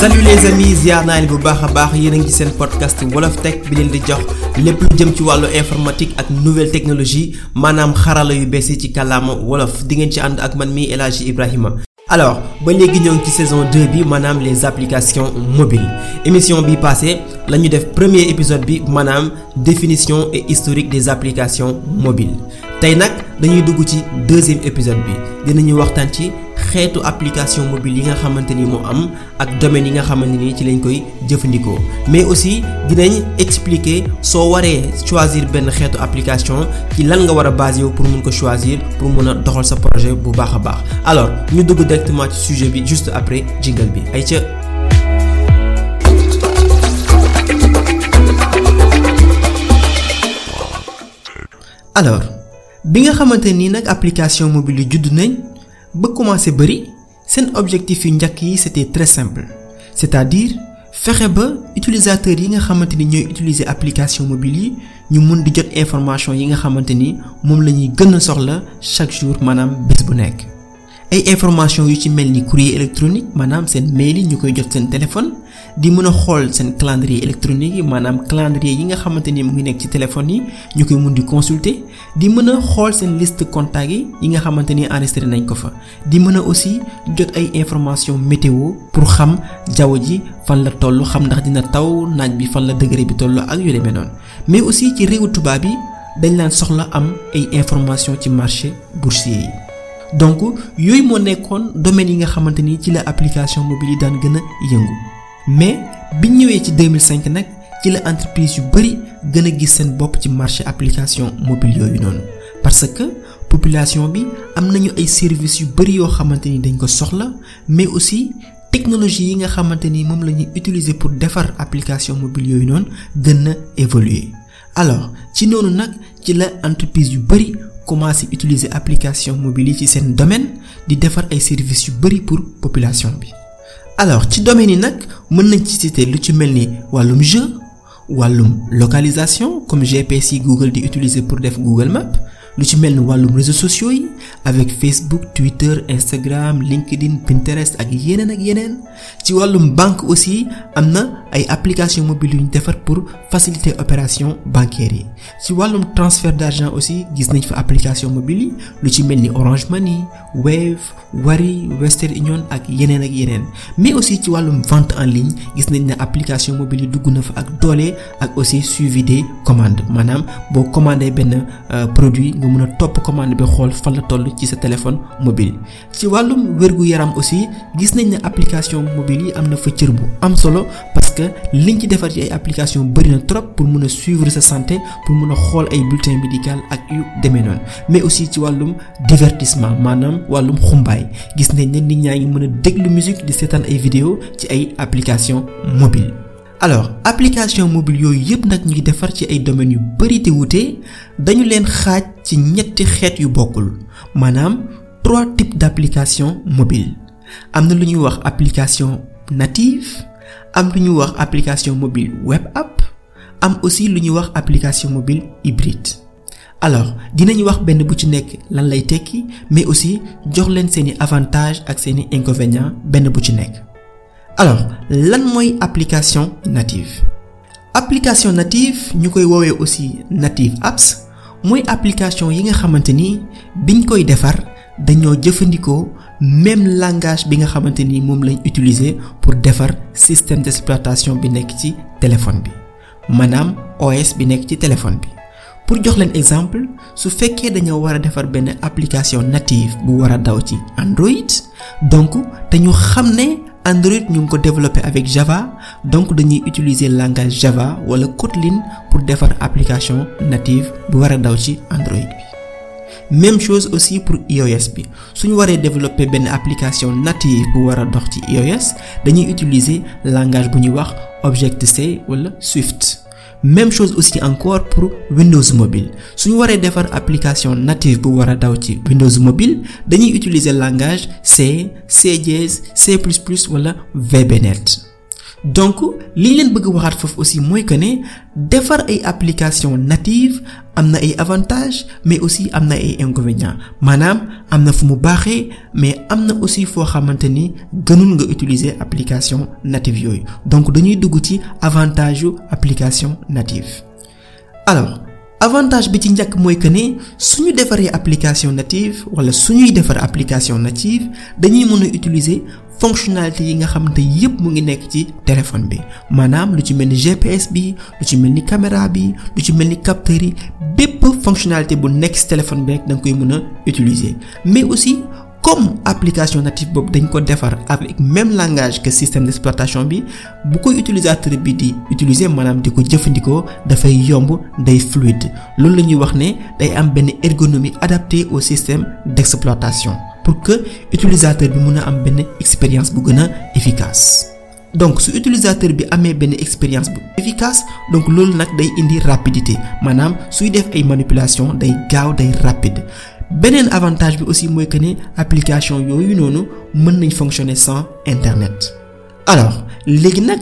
salut les amis ziar naa leen bu baax a baax yéen a ngi podcast wolof tech bi leen di jox lépp lu jëm ci wàllu informatique ak nouvelle technologie maanaam xarala yu bees ci kàllaama wolof. Di ngeen ci ànd ak man Ibrahima. alors ba léegi ñoo ci saison 2 bi maanaam les applications mobiles. Émission bi passé la ñu def premier épisode bi maanaam définition et historique des applications mobiles. Tey nag dañuy dugg ci deuxième épisode bi. Dinañu waxtaan ci xeetu application mobile yi nga xamante ni moo am ak domaine yi nga xamante ni ci lañ koy jëfandikoo. Mais aussi dinañ expliquer soo waree choisir benn xeetu application ci lan nga war a basé pour mun ko choisir pour mun a doxal sa projet bu baax a baax. Alors ñu dugg directement ci sujet bi juste après jingle bi. Ay ca alors bi nga xamante ni nag application mobile yi judd nañ ba commencé bëri seen objectif yu njëkk très simple c'est-à-dire fexe ba utilisateurs yi nga xamante ni ñooy utiliser application mobile yi ñu mun di jot information yi nga xamante ni chaque jour maanaam bés bu nekk. ay information yu ci ni courrier électronique maanaam seen mail yi ñu koy téléphone di mën a xool seen calendrier électronique yi maanaam calendrier yi nga xamante ni mu ngi nekk ci téléphone yi ñu koy mun di consulter di mën a xool seen liste contact yi yi nga xamante ni enregistré nañ ko fa di mën a aussi jot ay information météo pour xam jaww ji fan la toll xam ndax dina taw naaj bi fan la degré bi toll ak yu demee mais aussi ci réewu tubaab yi dañ laan soxla am ay information ci marché boursier donc yooyu moo nekkoon domaine yi nga xamante ni ci la application mobile yi daan gën a yëngu. Mais biñ ñëwee ci 2005 nag ci la entreprise yu bari gën a gis seen bopp marché application mobile yooyu parce que population bi am nañu ay services yu bari yoo xamante ni dañ mais aussi technologie yi nga xamante ni la ñuy utiliser pour defar application mobile yooyu noonu gën a évoluer. Alors ci noonu nag ci la entreprise yu bari commencé utiliser application mobile yi ci seen domaine di defar ay services yu bari pour population bi alors ci domaine yi nag mën nañ ci citer lu ci mel ni wàllum jeu localisation comme GPS yi Google di utiliser pour def Google Maps lu ci mel ni wàllum réseaux sociaux avec Facebook Twitter Instagram LinkedIn Pinterest ak yeneen ak yeneen. Ci banque aussi am ay application mobile yu ñu defar pour faciliter opération bancaire yi. Ci wàllum transfert d'argent aussi gis nañ fa application mobile yi lu ci mel ni Orange Money Wave Wari Western Union ak yeneen ak yeneen. Mais aussi ci wàllum vente en ligne gis nañ ne application mobile yi dugg na fa ak doole ak aussi suivi des commandes. Maanaam boo commandé benn produit nga mën a topp commande bi xool fan la toll ci sa téléphone mobile. Ci wàllum wérgu yaram aussi gis nañ ne application mobile yi am na fa cër bu am solo parce que liñ ci defar ci application bari na trop pour mën a suivre sa santé pour mën a xool bulletin médical ak yu demee noonu. Mais aussi ci wàllum divertissement maanaam wàllum xumbaay. Gis nañ ne nit ñaa ngi mën a déglu musique di seetaan ay vidéo ci ay application mobile. Alors application mobile yooyu yëpp nag ñu ngi defar ci ay domaines yu bari te wuute. Dañu leen xaaj ci ñetti xeet yu bokkul. Trois types d'application mobile. Am na lu ñuy wax application native am lu wax application mobile web app am aussi lu ñuy wax application mobile hybride. Alors dinañu wax benn bu ci nekk lan lay mais aussi jox leen seeni avantages ak seeni inconvénients benn bu ci nekk. Alors lan mooy application native? Application native ñu koy woowee aussi native apps mooy application yi nga xamante ni biñ koy defar dañoo jëfandikoo même langage bi nga xamante ni moom lañ utiliser pour defar système d'exploitation bi nekk ci téléphone bi maanaam OS bi nekk ci téléphone bi. Pour jox leen exemple su fekkee dañoo war a defar benn application native bu war a daw ci Android donc te ñu xam ne Android ñu ngi ko développé avec Java donc dañuy utiliser langage Java wala Kotlin pour defar application native bu war a daw ci Android bi même chose aussi pour iOS bi. Suñu waree développer benn application native bu war a dox ci iOS dañuy utiliser langage bu Objective-C wala Swift. Même chose aussi encore pour Windows Mobile. Suñu waree defar application native bu war a Windows Mobile dañuy utiliser langage C C C++ wala VBNet donc li leen bëgg waxaat foofu aussi mooy que ne defar ay application native am na ay avantages mais aussi am na ay inconvénients. Maanaam am na fu mu baaxee mais am na aussi foo xamante ni gënul nga utiliser application native yooyu. Donc dañuy dugg ci avantage yu application native. Alors avantage bi ci njëkk mooy que ne suñu defaree application native wala suñuy defar application native dañuy mën a utiliser fonctionnalité yi nga xamante yépp mu ngi nekk ci téléphone bi. Maanaam lu ci mel ni GPS bi lu ci mel ni caméra bi lu ci mel ni capteur yi bépp fonctionnalité bu nekk ci téléphone bi rek da koy mën a utiliser. Mais aussi comme application native boobu dañ ko defar avec même langage que système d'exploitation bi bu koy utilisateur bi di utiliser maanaam di ko jëfandikoo dafay yomb day fluide. Loolu la ñuy wax ne day am benn ergonomie adaptée au système d'exploitation pour que utilisateur bi mën a expérience bu efficace. Donc su utilisateur bi amee benn expérience bu efficace donc loolu nag day indi rapidité. Maanaam suy def ay manipulation day gaaw day rapide. Beneen avantage bi aussi mooy que ne application yooyu noonu mën nañ fonctionner sans internet. Alors léegi nag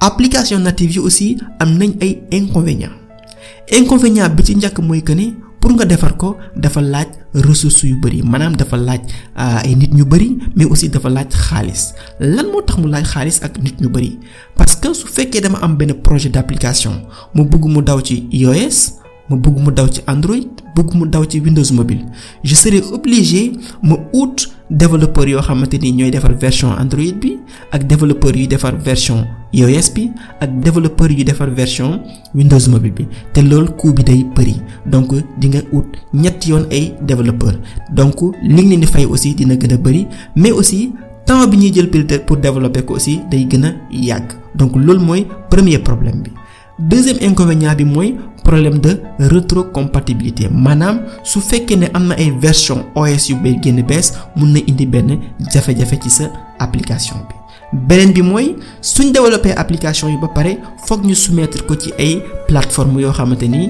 application native aussi am nañ ay inconvénient bi ci njëkk mooy que pour nga defar ko dafa laaj ressources yu bari maanaam dafa laaj ay nit ñu bari mais aussi dafa laaj xaalis. Lan moo tax mu laaj xaalis ak nit ñu bari parce que su fekkee dama am benn projet d'application mu bëgg mu daw ci iOS ma bëgg mu daw ci Android bëgg mu daw ci Windows Mobile je serai obligé ma ut développeurs yoo xamante ni ñooy defar version Android bi ak développeurs yuy defar version iOS bi ak développeurs yu defar version Windows Mobile bi. Te loolu coût bi day bëri. Donc di nga ut ñetti yoon ay développeur donc li nga leen di fay aussi dina gën a bëri. Mais aussi temps bi ñuy jël pour développer ko aussi day gën a yàgg. Donc loolu mooy premier problème bi. Deuxième inconvénient bi mooy problème de rétrocompatibilité. Maanaam su fekkee ne am na ay version OS yu bay génn bees mun na indi benn jafe-jafe ci sa application bi. Beneen bi mooy suñ développé application yi ba pare foog ñu soumettre ko ci ay plateforme yoo xamante ni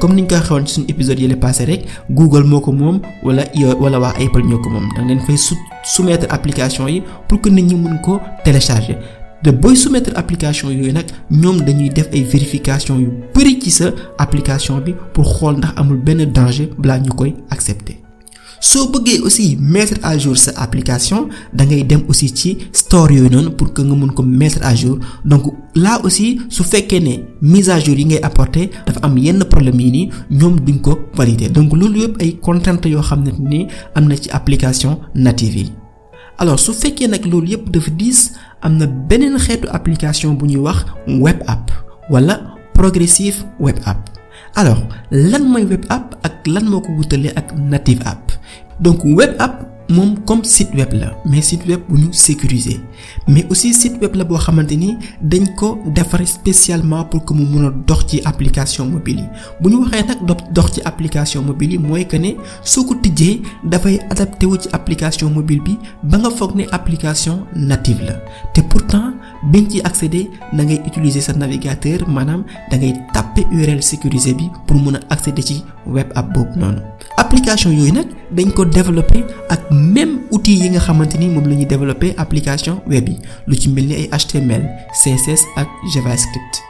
comme ni ñu ko xewoon ci suñu épisode yële passé rek Google moo ko moom wala wala waa Apple ñoo ko moom. Da ngeen fay soumettre application yi pour que nit ñi mun ko télécharger. Te booy soumettre application yooyu nag ñoom dañuy def ay vérification yu bari ci sa application bi pour xool ndax amul benn danger balaa ñu koy accepter. Soo bëggee aussi mettre à jour sa application da ngay dem aussi ci store yooyu noonu pour que nga mun ko mettre à jour. Donc là aussi su fekkee ne mise à jour yi ngay apporter dafa am yenn problème yi nii ñoom duñ ko valider. Donc loolu yëpp ay contraintes yoo xam ne ni am na ci application native yi. Alors su fekkee nag loolu yëpp dafa diis am na beneen xeetu application bu ñuy wax web app wala progressive web app. Alors lan mooy web app ak lan moo ko wutalee ak native app? Donc web app moom comme site web la mais site web bu ñu sécuriser. Mais aussi site web la boo xamante ni dañ ko spécialement pour que mu mun a application mobile yi. Bu ñu waxee nag dox ci application mobile yi mooy que ne soo ko tijjee dafay adapté wu ci application mobile bi ba nga foog application native la. Te pourtant biñ ci accéder da ngay utiliser sa navigateur maanaam da ngay tapper URL sécurisé bi pour mun a accéder ci web app boobu noonu. Application yooyu nag dañ ko développer ak même outil yi nga xamante ni moom la ñuy développer application web yi. Lu ci mel ni ay HTML CSS ak JavaScript.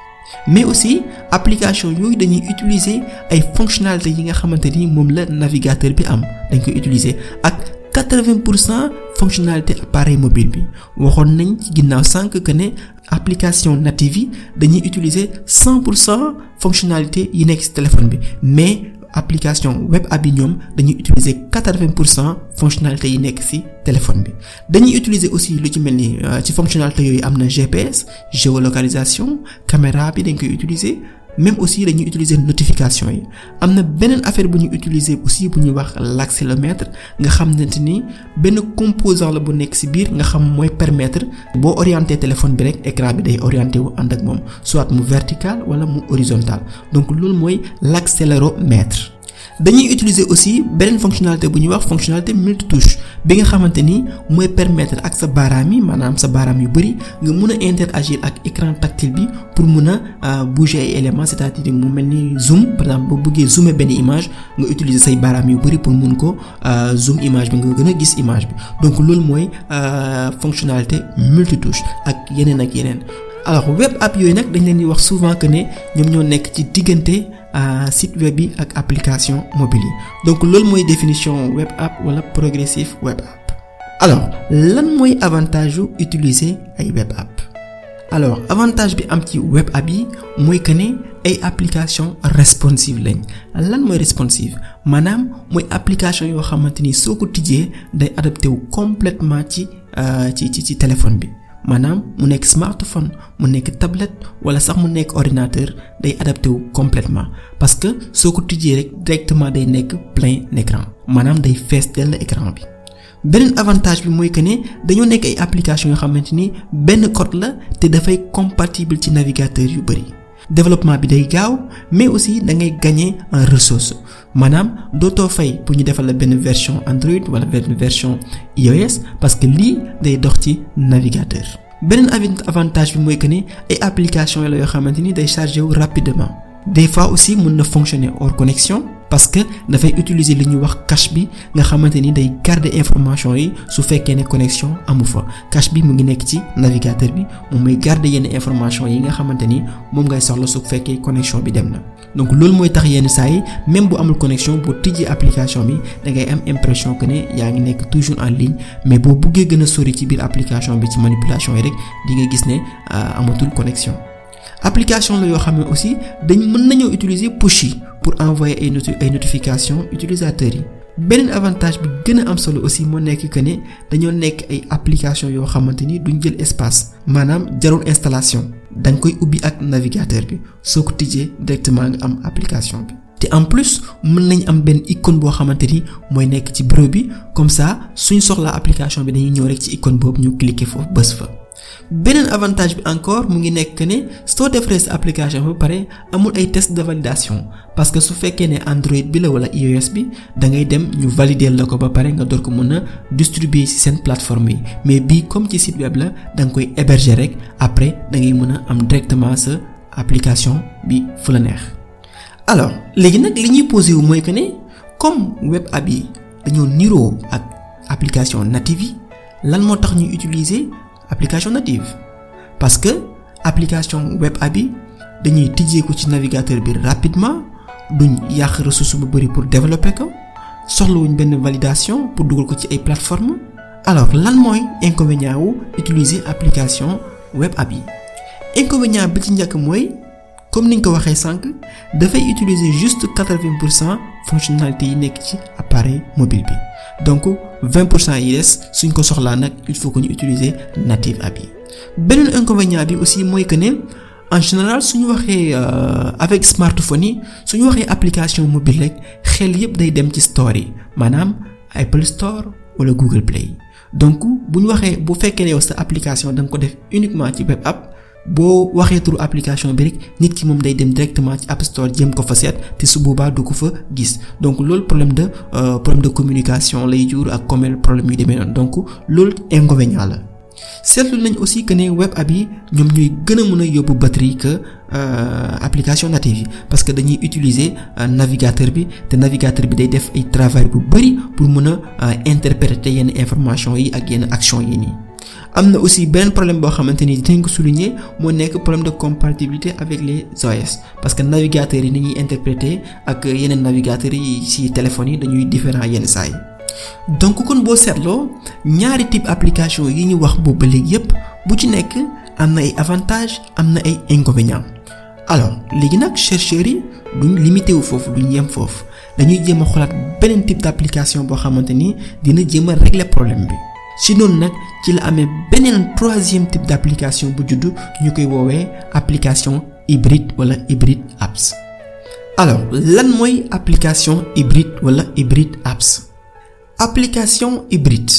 Mais aussi application yooyu dañuy utiliser ay fonctionnalités yi nga xamante ni moom la navigateur bi am. Dañ koy utiliser ak 80 pour cent fonctionnalité appareil mobile bi. Waxoon nañ ci ginnaaw sànq que ne application native yi dañuy utiliser 100 pour cent fonctionnalité yi nekk téléphone bi. Mais application web app yi ñoom dañuy utiliser 80 pour cent fonctionnalité yi nekk ci téléphone bi. Dañuy utiliser aussi lu ci mel ni ci fonctionnalité yooyu am na GPS géolocalisation caméra bi dañ koy utiliser même aussi dañuy utiliser notification yi. Am na beneen affaire bu ñuy utiliser aussi bu ñuy wax l'accéléromètre nga xamante ni benn composant la bu nekk ci biir nga xam mooy permettre boo orienté téléphone bi rek écran bi day orienté wu ànd ak moom soit mu vertical wala mu horizontal. Donc loolu mooy l'accéléromètre dañuy utiliser aussi beneen fonctionnalité bu ñuy wax fonctionnalité multitouche bi nga xamante ni mooy permettre ak sa baaraam yi maanaam sa baaraam yu bari nga mun a interagir ak écran tactile bi pour mun a bouger ay éléments c'est-à-dire mu mel ni zoom par exemple boo bëggee zoomer benn image nga utiliser say baaraam yu bari pour mun ko zoom image bi nga gën a gis image bi. Donc loolu mooy fonctionnalité multitouche ak yeneen ak yeneen alors web app yooyu nag dañ leen di wax souvent que ne ñoom ñoo nekk ci diggante site web yi ak application mobile yi. Donc loolu mooy définition web app wala progressive web app. Alors lan mooy avantage yu utiliser ay web app? Alors avantage bi am ci web app yi mooy que ne ay application responsive lañ. Lan mooy responsive? Maanaam mooy application yoo xamante ni soo ko tijjee day adapté wu complètement ci ci ci ci téléphone bi maanaam mu nekk smartphone mu nekk tablette wala sax mu nekk ordinateur day adapté wu complètement. Parce que soo ko tijjee rek directement day nekk plein écran. Maanaam day fees dell écran bi. Beneen avantage bi mooy que ne dañoo nekk ay application yoo xamante ni benn code la te dafay compatible ci navigateur yu bari développement bi day gaaw mais aussi da ngay gagner en ressources maanaam dootoo fay pour ñu defal la benn version Android wala benn version iOS parce que lii day dox ci navigateur. beneen avantage bi mooy que ne ay application la yoo xamante ni day rapidement des fois aussi mën na fonctionner hors connexion. Parce que dafay utiliser li ñuy wax cache bi nga xamante ni day garder information yi su fekkee ne connexion amu fa. Cache bi mu ngi nekk ci navigateur bi moom mooy garder yenn information yi nga xamante ni moom ngay soxla su fekkee connexion bi dem na. Donc loolu mooy tax yenn saa yi même bu amul connexion boo tijji application bi da ngay am impression que ne yaa ngi nekk toujours en ligne mais boo buggee gën a sori ci biir application bi ci manipulation yi rek di nga gis ne amatul connexion. application la yoo xam ne aussi dañ mën nañoo utiliser push yi pour envoyer ay noti ay notifications utilisateurs yi beneen avantage bi gën a am solo aussi moo nekk que ne dañoo nekk ay application yoo xamante ni duñ jël espace maanaam jarul installation da nga koy ubbi ak navigateur bi soo ko tijjee directement nga am application bi. te en plus mën nañ am benn icône boo xamante ni mooy nekk ci bureau bi comme ça suñ soxlaa application bi dañuy ñëw rek ci icône boobu ñu cliquer foofu bës fa. Beneen avantage bi encore mu ngi nekk ne soo defaree sa application ba pare amul ay test de validation parce que su fekkee ne Android bi la wala iOS bi da ngay dem ñu valider la ko ba pare nga door ko mën a distribuer ci seen plateforme yi mais bii comme ci site web la da nga koy héberger rek après da ngay mën a am directement sa application bi fu la neex. alors léegi nag li ñuy posé wu mooy que ne comme web app yi dañoo niroo ak application native yi lan moo tax ñuy utiliser. Application native. Parce que application web yi dañuy tijjeeku ci navigateur bi rapidement duñ yàq ressource bu bari pour développer ko soxlawuñ benn validation pour dugal ko ci ay plateformes alors lan mooy inconvénient wu utiliser application web app yi inconvénient bi ci njëkk mooy comme niñ ko waxee utiliser juste quatre-vingts pour cent fonctionnalité yi nekk appareil mobile bi donc 20 pour cent yi des suñ ko soxlaa nag il faut que ñu utiliser native app yi beneen inconvénient bi aussi mooy que ne en général suñu waxee avec smartphone yi suñu waxee application mobile rek xel yépp day dem ci store yi maanaam Apple Store wala Google Play. Donc bu ñu waxee bu fekkee ne yow sa application da nga ko def uniquement ci web app boo waxee turu application bi rek nit ki moom day dem directement ci App Store jéem ko fa seet te su boobaa du ko fa gis. Donc loolu problème de problème de communication lay jur ak comme problème yu demee noonu. Donc loolu inconvénient la. Seetlu nañ aussi que ne web app yi ñoom ñuy gën a mën a yóbbu batterie que application native yi. Parce que dañuy utiliser navigateur bi te navigateur bi day def ay travail bu bari pour mën a interpréter yenn information yi ak yenn action yi nii. Am aussi beneen problème boo xamante ni dinañ ko souligner moo nekk problème de compatibilité avec les OS parce que navigateurs yi ni ñuy interpréter ak yeneen navigateurs yi ci téléphones yi dañuy différent yenn saa yi. Donc kon boo seetloo ñaari type application yi ñu wax boobu ba léegi yépp bu ci nekk am na ay avantages am ay inconvénients. Alors léegi nag chercheurs yi duñ limité wu foofu duñ yem foofu. Dañuy jéem a xoolaat beneen type d'application boo xamante ni dina jéem régler problème bi. Ci noonu nag ci la amee beneen troisième type d'application bu juddu ñu koy woowee application hybride wala hybride apps. Alors lan mooy application hybride wala hybride apps? Application hybride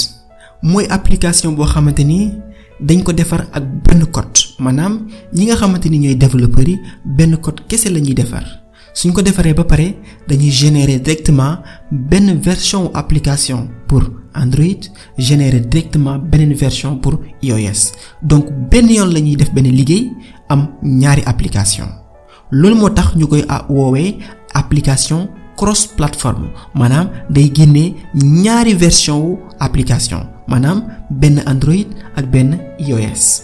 mooy application boo xamante ni dañ ko defar ak benn code. Maanaam ñi nga xamante ni ñooy développeurs yi benn code kese la ñuy defar suñ ko defaree ba pare dañuy générer directement benn version application pour Android générer directement beneen version pour iOS donc benn yoon la ñuy def benn liggéey am ñaari application. Loolu moo tax ñu koy woowee application cross plateforme maanaam day génnee ñaari version wu application. Maanaam benn Android ak benn iOS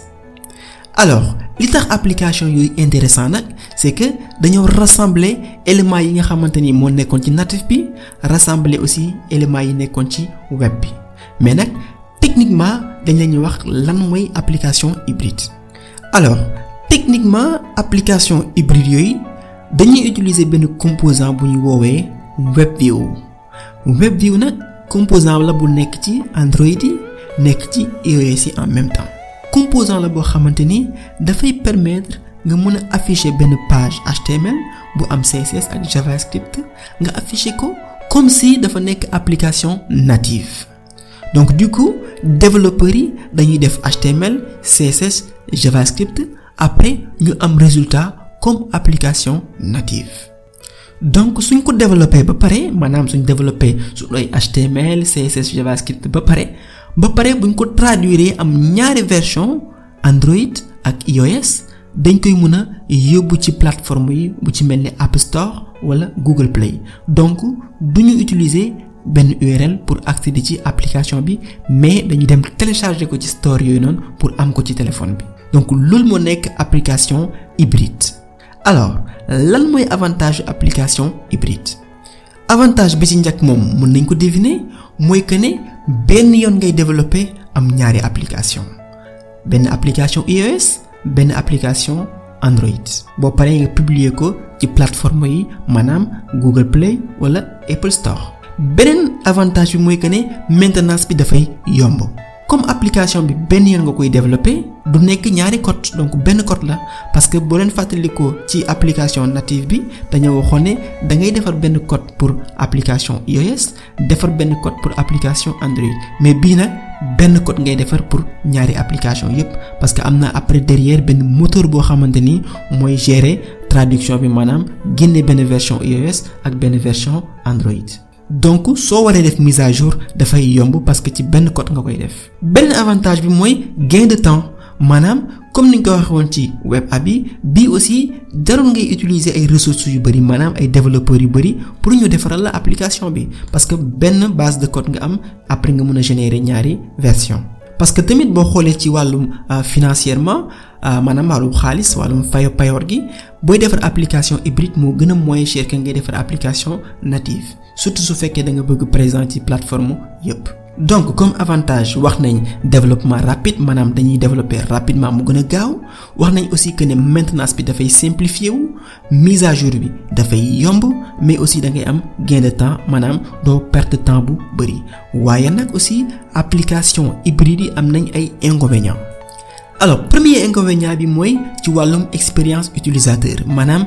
alors li tax application yooyu intéressant nag c'est que dañoo rassembler éléments yi nga xamante ni moo nekkoon ci natif bi rassembler aussi éléments yi nekkoon ci web bi. Mais nag techniquement dañ la ñuy wax application hybride. Alors techniquement application hybride yooyu dañuy utiliser benn composant bu ñu woowee WebView WebView nag composant la bu nekk ci Android yi nekk ci iOS en même temps. Composant la boo xamante ni dafay permettre nga mën afficher benn page HTML bu CSS ak JavaScript nga afficher ko comme si dafa nekk application native. Donc du coup développeurs yi dañuy def HTML CSS JavaScript après ñu am résultat comme application native. Donc suñ ko développé ba pare maanaam suñ développé HTML CSS JavaScript ba pare ba pare buñ ko traduire am ñaari version Android ak iOS dañ koy mën a yóbbu ci plateforme yi bu ci mel ni App Store wala Google Play. Donc duñu utiliser benn URL pour accéder ci application bi mais dañuy dem télécharger ko ci store yooyu noonu pour am ko ci téléphone bi. Donc loolu moo nekk application hybride. Alors lan mooy avantage application hybride? Avantage bi ci njëkk moom mën nañ ko deviner mooy que ne benn yoon ngay développer am ñaari application. Benn application iOS benn application Android. Boo paree nga publier ko ci plateforme yi maanaam Google Play wala Apple Store. Beneen avantage bi mooy que ne maintenance bi dafay yomb comme application bi benn yoon nga koy développer du nekk ñaari code donc benn code la parce que boo leen fàttalikoo ci application native bi dañoo waxoon ne da ngay defar benn code pour application iOS defar benn code pour application Android mais bii nag benn code ngay defar pour ñaari application yépp parce que am na après derrière benn moteur boo xamante ni mooy gérer traduction bi maanaam génne benn version iOS ak benn version Android. Donc soo waree def mise à jour dafay yomb parce que ci benn code nga koy def. Benn avantage bi mooy gain de temps. Maanaam comme ni nga ko waxee woon ci web app bi bii aussi jarul ngay utiliser ay ressources yu bari maanaam ay développeurs yu bari pour ñu defaral la application bi. Parce que benn base de code nga am après nga mën a générer ñaari version. Parce que tamit boo xoolee ci wàllum financièrement maanaam wàllum xaalis wàllum fayo payoor gi booy defar application hybride moo gën a moins cher que ngay defar application native surtout su fekkee da nga bëgg présent ci plateforme yépp. Donc comme avantage wax nañ développement rapide maanaam dañuy développer rapidement mu gën a gaaw. Wax nañ aussi que ne maintenance bi dafay simplifier wu mise à jour bi dafay yomb mais aussi da ngay am gain de temps maanaam doo perte temps bu bari waaye nag aussi application hybride yi am nañ ay inconvénients alors premier inconvénient bi mooy ci wàllum expérience utilisateur maanaam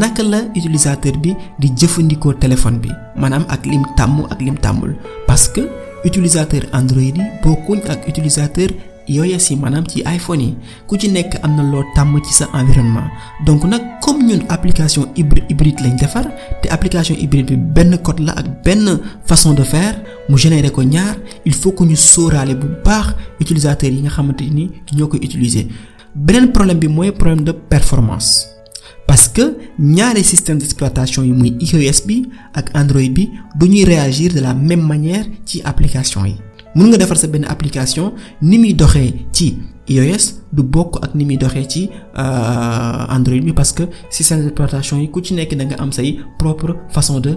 naka la utilisateur bi di jëfandikoo téléphone bi maanaam ak lim tàmm ak lim tàmmul. Parce que utilisateur Android yi bokkuñ ak utilisateur iOS yi maanaam ci iPhone yi ku ci nekk am na loo tàmm ci sa environnement. Donc nag comme ñun application hybride lañ defar te application hybride bi benn code la ak benn façon de faire mu générer ko ñaar il faut que ñu sóoraale bu baax utilisateurs yi nga xamante ni ñoo koy utiliser. Beneen problème bi mooy problème de performance. Parce que ñaari système d'exploitation yi muy iOS bi ak Android bi du ñuy réagir de la même manière ci application yi mën nga defar sa benn application ni muy doxee ci iOS du bokk ak ni muy doxee ci Android bi parce que système d'exploitation yi ku ci nekk da nga am say propre façon de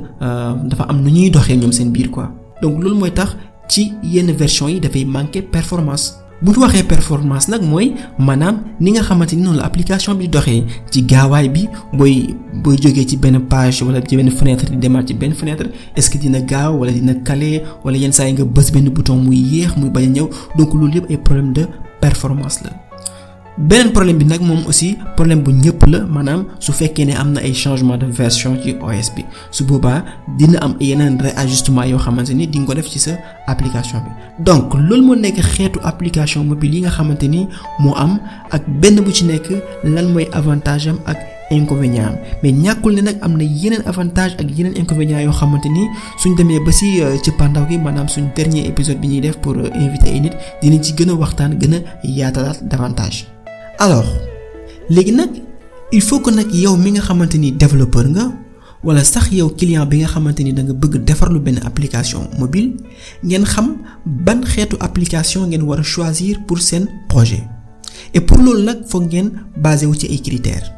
dafa am nu ñuy doxee ñoom seen biir quoi. Donc loolu mooy tax ci yenn version yi dafay manquer performance bu ñu waxee performance nag mooy maanaam ni nga xamante ni noonu la application bi doxee ci gaawaay bi booy booy jógee ci benn page wala ci benn fenêtre di demaat ci benn fenêtre est-ce que dina gaaw wala dina caler wala yenn saa yi nga bës benn bouton muy yéex muy bañ ñëw donc loolu yëpp ay problème de performance la. Beneen problème bi nag moom aussi problème bu ñëpp la maanaam su fekkee ne am na ay changement de version ci OS bi su boobaa dina am yeneen réajustement yoo xamante ni di nga ko def ci sa application bi. Donc loolu moo nekk xeetu application mobile yi nga xamante ni moo am ak benn bu ci nekk lan mooy avantage am ak inconvénient am. Mais ñàkkul ne nag am na yeneen avantage ak yeneen inconvénients yoo xamante ni suñ demee ba ci cëppaandaw gi maanaam suñ dernier épisode bi ñuy def pour inviter ay nit dinañ ci gën a waxtaan gën a yaatalaat davantage alors léegi nag il faut que nag yow mi nga xamante ni développeur nga wala sax yow client bi nga xamante ni da nga bëgg defarlu benn application mobile ngeen xam ban xeetu application ngeen war a choisir pour seen projet. Et pour loolu nag foog ngeen basé wu ci ay critères.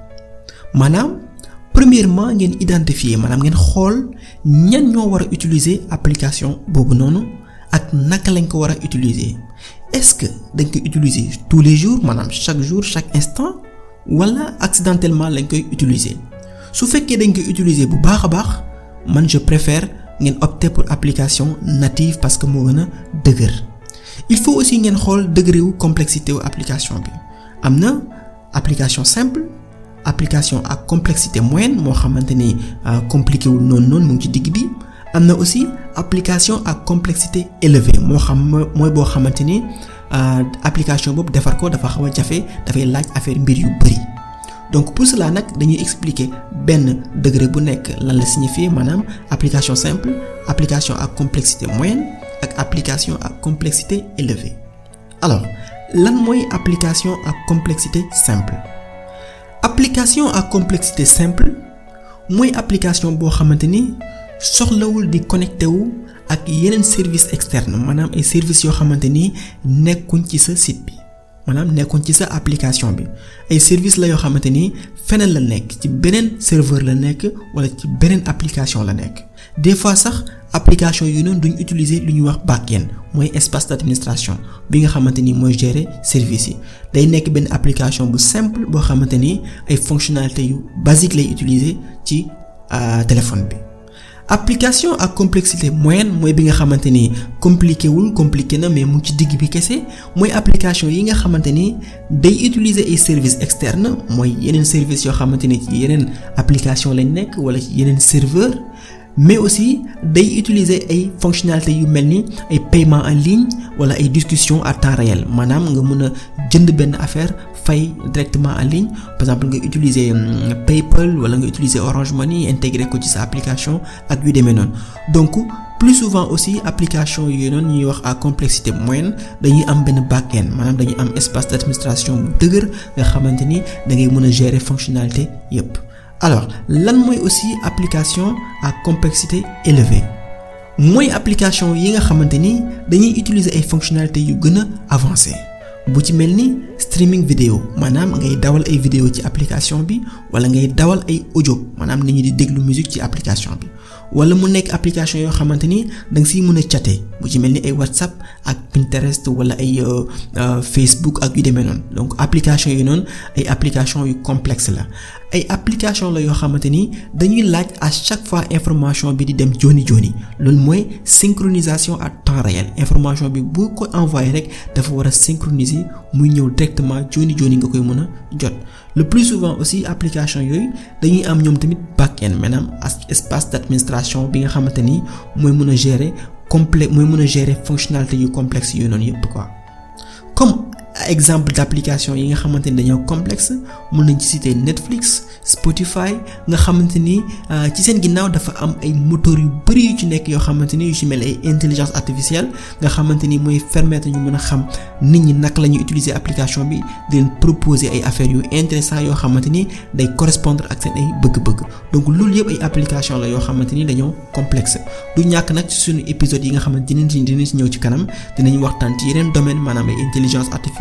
Maanaam premièrement ngeen identifier maanaam ngeen xool ñan ñoo war a utiliser application boobu noonu ak naka lañ ko war a utiliser est-ce que dañ koy utiliser tous les jours chaque jour chaque instant wala accidentellement lañ koy utiliser? Su fekkee dañ koy utiliser bu je préfère opter pour application native parce que moo gën a dëgër. Il faut aussi ngeen xool degré wu complexité wu application bi. Am na application simple application ak complexité moyenne moo xamante ni compliqué wul noonu noonu mu am na aussi application ak complexité élevée. Moo xam mooy boo xamante ni application boobu defar ko dafa xaw a jafe dafay laaj affaire mbir yu bari. Donc pour cela nag dañuy expliquer benn degré bu nekk lan la signifier maanaam application simple application ak complexité moyenne ak application ak complexité élevée. Alors lan mooy application ak complexité simple? Application ak complexité simple mooy application boo xamante ni soxlawul di connecté wu ak yeneen service externe maanaam ay services yoo xamante ni nekkuñ ci sa site bi maanaam nekkuñ ci sa application bi. Ay service la yoo xamante ni feneen la nekk ci beneen serveur la nekk wala ci beneen application la nekk. Des fois sax application yu noonu duñ utiliser lu ñuy wax back-end mooy espace d'administration bi nga xamante ni mooy gérer service yi. Day nekk benn application bu simple boo xamante ni ay fonctionnalités yu basique lay utiliser ci téléphone bi application ak complexité moyenne mooy bi nga xamante ni compliqué wul compliqué na mais mu ngi ci digg bi kese. Mooy application yi nga xamante ni day utiliser ay services externes. Mooy yeneen services yoo xamante ni ci yeneen application lañ nekk wala ci yeneen serveur mais aussi day utiliser ay fonctionnalités yu mel ni ay paiement en ligne wala ay discussion à temps réel. Maanaam nga mën a jënd benn affaire fay directement en ligne. Par exemple nga utiliser PayPal wala nga utiliser Orange Money intégré ko ci sa application ak yu demee donc plus souvent aussi application yooyu noonu ñuy wax à complexité moyenne dañuy am benn back-end. Maanaam dañuy am espace d'administration bu dëgër nga xamante ni da ngay mën a gérer fonctionnalité alors lan mooy aussi application à complexité élevée. Mooy application yi nga xamante ni dañuy utiliser ay fonctionnalités yu gën a avancées. Bu mel ni streaming vidéo maanaam ngay dawal ay vidéo ci application bi wala ngay dawal ay audio maanaam nit ñi di déglu musique ci application bi. Wala mu nekk application yoo xamante ni da nga siy mën a mel ni ay WhatsApp ak Pinterest wala ay Facebook ak yu donc application yi noonu ay application yu complexe la ay application la yoo xamante ni dañuy laaj à chaque fois information bi di dem joni joni. Loolu mooy synchronisation à temps réel. Information bi bu ko envoyé rek dafa war a synchroniser muy ñëw directement joni joni nga koy mën a jot. Le plus souvent aussi application yooyu dañuy am ñoom tamit back-end maanaam espace d'administration bi nga xamante ni mooy mën a gérer complet mooy mën a gérer fonctionnalité yu complexe yooyu noonu yépp quoi. Comme exemple d'application yi nga xamante ni dañoo complexe mën nañ ci Netflix Spotify nga xamante ni ci seen ginnaaw dafa am ay moteur yu bari yu ci nekk yoo xamante ni yu ci mel ay intelligence artificielle nga xamante ni mooy permettre ñu mën a xam nit ñi naka la ñuy utiliser application bi di leen proposer ay affaires yu intéressant yoo xamante ni day correspondre ak seen ay bëgg-bëgg. Donc loolu yëpp ay application la yoo xamante ni dañoo complexe. Du ñàkk nag ci suñu épisode yi nga xamante ci dinañ ci ñëw ci kanam dinañ waxtaan ci yeneen domaine maanaam ay intelligence artificielle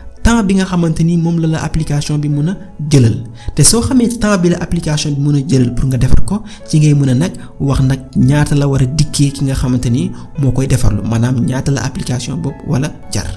temps bi nga xamante ni moom la la application bi mun a jëlal te soo xamee temps bi la application bi mun a jëlal pour nga defar ko ci ngay mën a nag wax nag ñaata la war a dikkee ki nga xamante ni moo koy defarlu maanaam ñaata la application boobu wala jar.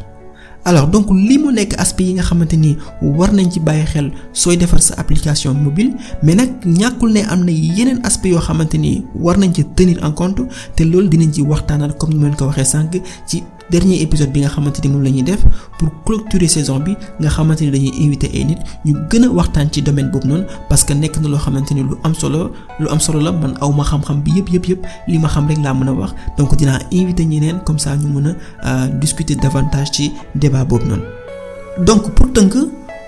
alors donc li mu nekk aspect yi nga xamante ni war nañ ci bàyyi xel sooy defar sa application mobile mais nag ñàkkul ne am na yeneen aspect yoo xamante ni war nañ ci tenir en compte te loolu dinañ ci waxtaanal comme ni ma ko waxee sànq ci. Dernier épisode bi nga xamante moom la ñuy def pour clôturer saison bi nga xamante dañuy invité ay nit ñu gën a waxtaan ci domaine boobu noonu parce que nekk na loo xamante lu am solo lu am solo la. Man aw ma xam-xam bi yëpp yëpp yëpp li ma xam rek laa mën a wax. Donc dinaa invité ñeneen comme ça ñu mën a discuter davantage ci débat boobu noonu. donc pour tënk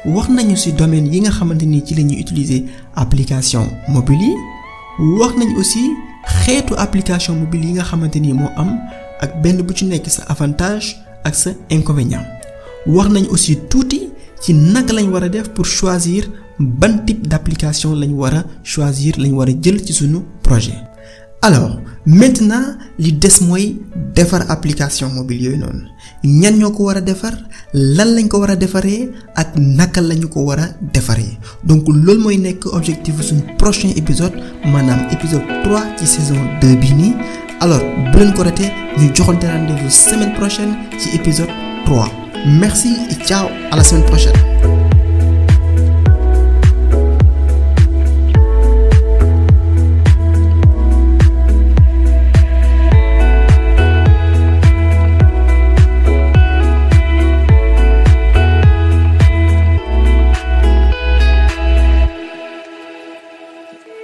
wax nañu ci domaine yi nga xamante ni ci la ñuy utiliser application mobile yi. Wax nañ aussi xeetu application mobile yi nga xamante ni moo am ak benn bu ci nekk sa avantage ak sa inconvénient. Wax nañ aussi tuuti ci naka lañ war a def pour choisir ban type d'application lañ war a choisir lañ war a jël ci projet. Alors maintenant li des mooy defar application mobile yooyu noonu. Ñan ñoo ko war a defar? Lan lañ ko war a defaree? Ak naka lañu ko war a defaree? Donc loolu mooy nekk objectif suñu prochain épisode maanaam épisode 3 ci saison 2 bii nii alors bu leen ko ratee ñu joxante rendez-vous semaine prochaine ci épisode 3 merci et ciao à la semaine prochaine